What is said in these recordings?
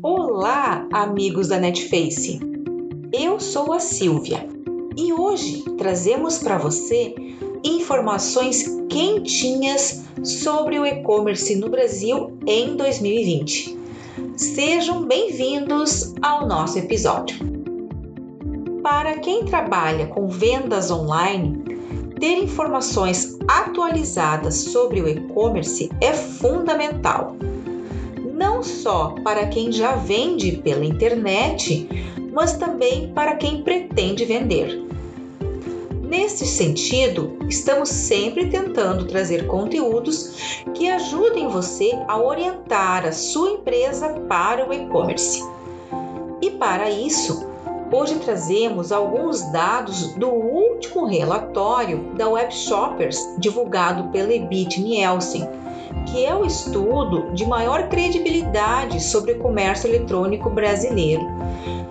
Olá, amigos da Netface. Eu sou a Silvia e hoje trazemos para você informações quentinhas sobre o e-commerce no Brasil em 2020. Sejam bem-vindos ao nosso episódio. Para quem trabalha com vendas online, ter informações atualizadas sobre o e-commerce é fundamental não só para quem já vende pela internet, mas também para quem pretende vender. Nesse sentido, estamos sempre tentando trazer conteúdos que ajudem você a orientar a sua empresa para o e-commerce. E para isso, hoje trazemos alguns dados do último relatório da Web Shoppers divulgado pela Ebit Nielsen que é o estudo de maior credibilidade sobre o comércio eletrônico brasileiro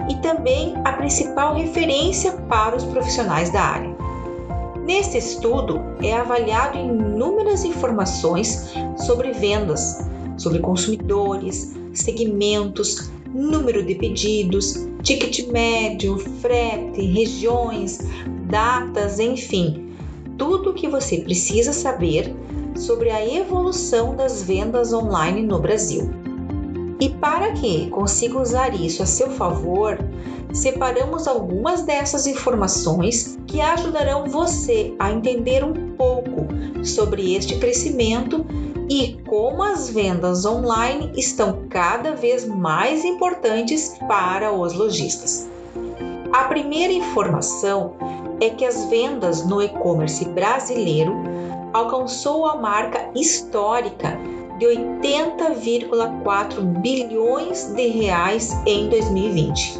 e também a principal referência para os profissionais da área. Neste estudo é avaliado inúmeras informações sobre vendas, sobre consumidores, segmentos, número de pedidos, ticket médio, frete, regiões, datas, enfim, tudo o que você precisa saber sobre a evolução das vendas online no Brasil. E para que consiga usar isso a seu favor, separamos algumas dessas informações que ajudarão você a entender um pouco sobre este crescimento e como as vendas online estão cada vez mais importantes para os lojistas. A primeira informação é que as vendas no e-commerce brasileiro alcançou a marca histórica de 80,4 bilhões de reais em 2020.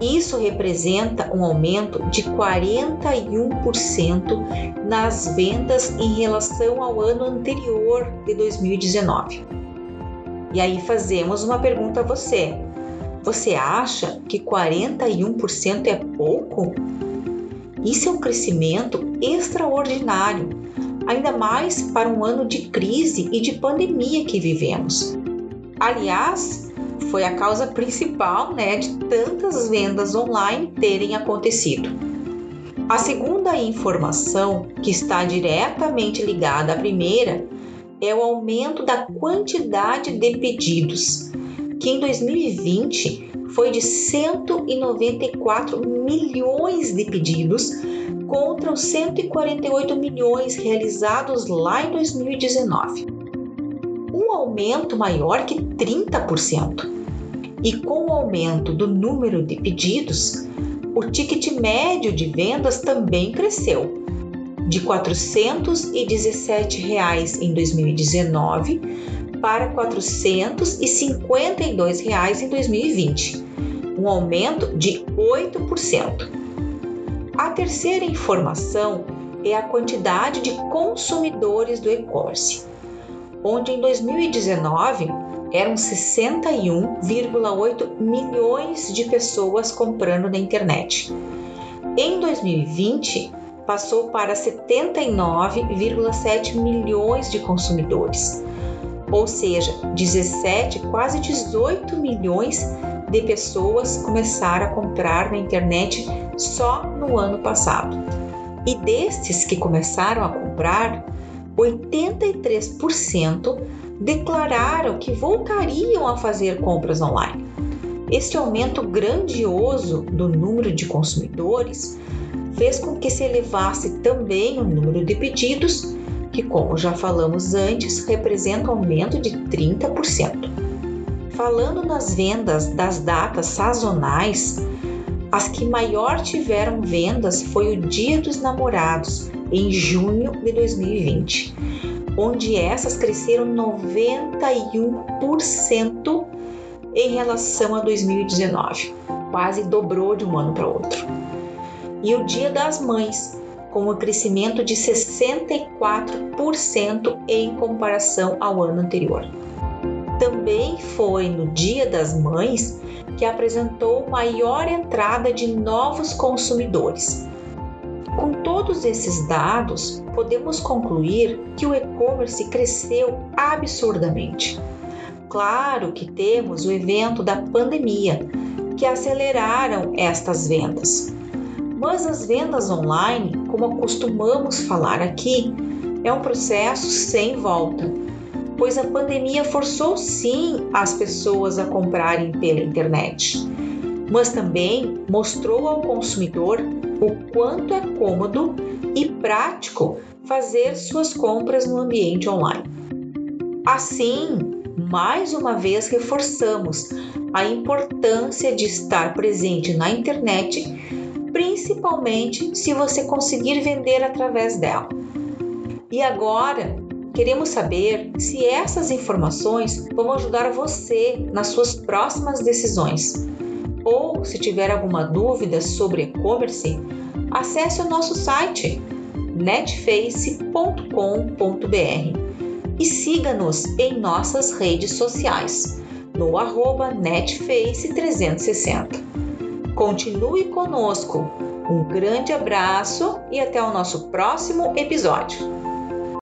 Isso representa um aumento de 41% nas vendas em relação ao ano anterior de 2019. E aí fazemos uma pergunta a você. Você acha que 41% é pouco? Isso é um crescimento extraordinário ainda mais para um ano de crise e de pandemia que vivemos. Aliás, foi a causa principal né, de tantas vendas online terem acontecido. A segunda informação, que está diretamente ligada à primeira, é o aumento da quantidade de pedidos, que em 2020 foi de 194 milhões de pedidos contra os 148 milhões realizados lá em 2019. Um aumento maior que 30%. E com o aumento do número de pedidos, o ticket médio de vendas também cresceu, de 417 reais em 2019 para 452 reais em 2020, um aumento de 8%. A terceira informação é a quantidade de consumidores do e-commerce, onde em 2019 eram 61,8 milhões de pessoas comprando na internet. Em 2020, passou para 79,7 milhões de consumidores, ou seja, 17, quase 18 milhões de pessoas começaram a comprar na internet só no ano passado. E destes que começaram a comprar, 83% declararam que voltariam a fazer compras online. Este aumento grandioso do número de consumidores fez com que se elevasse também o número de pedidos, que, como já falamos antes, representa um aumento de 30%. Falando nas vendas das datas sazonais, as que maior tiveram vendas foi o Dia dos Namorados, em junho de 2020, onde essas cresceram 91% em relação a 2019, quase dobrou de um ano para outro. E o Dia das Mães, com um crescimento de 64% em comparação ao ano anterior também foi no Dia das Mães que apresentou maior entrada de novos consumidores. Com todos esses dados, podemos concluir que o e-commerce cresceu absurdamente. Claro que temos o evento da pandemia, que aceleraram estas vendas. Mas as vendas online, como costumamos falar aqui, é um processo sem volta, pois a pandemia forçou sim as pessoas a comprarem pela internet, mas também mostrou ao consumidor o quanto é cômodo e prático fazer suas compras no ambiente online. Assim, mais uma vez reforçamos a importância de estar presente na internet, principalmente se você conseguir vender através dela. E agora, queremos saber se essas informações vão ajudar você nas suas próximas decisões. Ou se tiver alguma dúvida sobre e-commerce, acesse o nosso site netface.com.br e siga-nos em nossas redes sociais no arroba netface360. Continue conosco. Um grande abraço e até o nosso próximo episódio.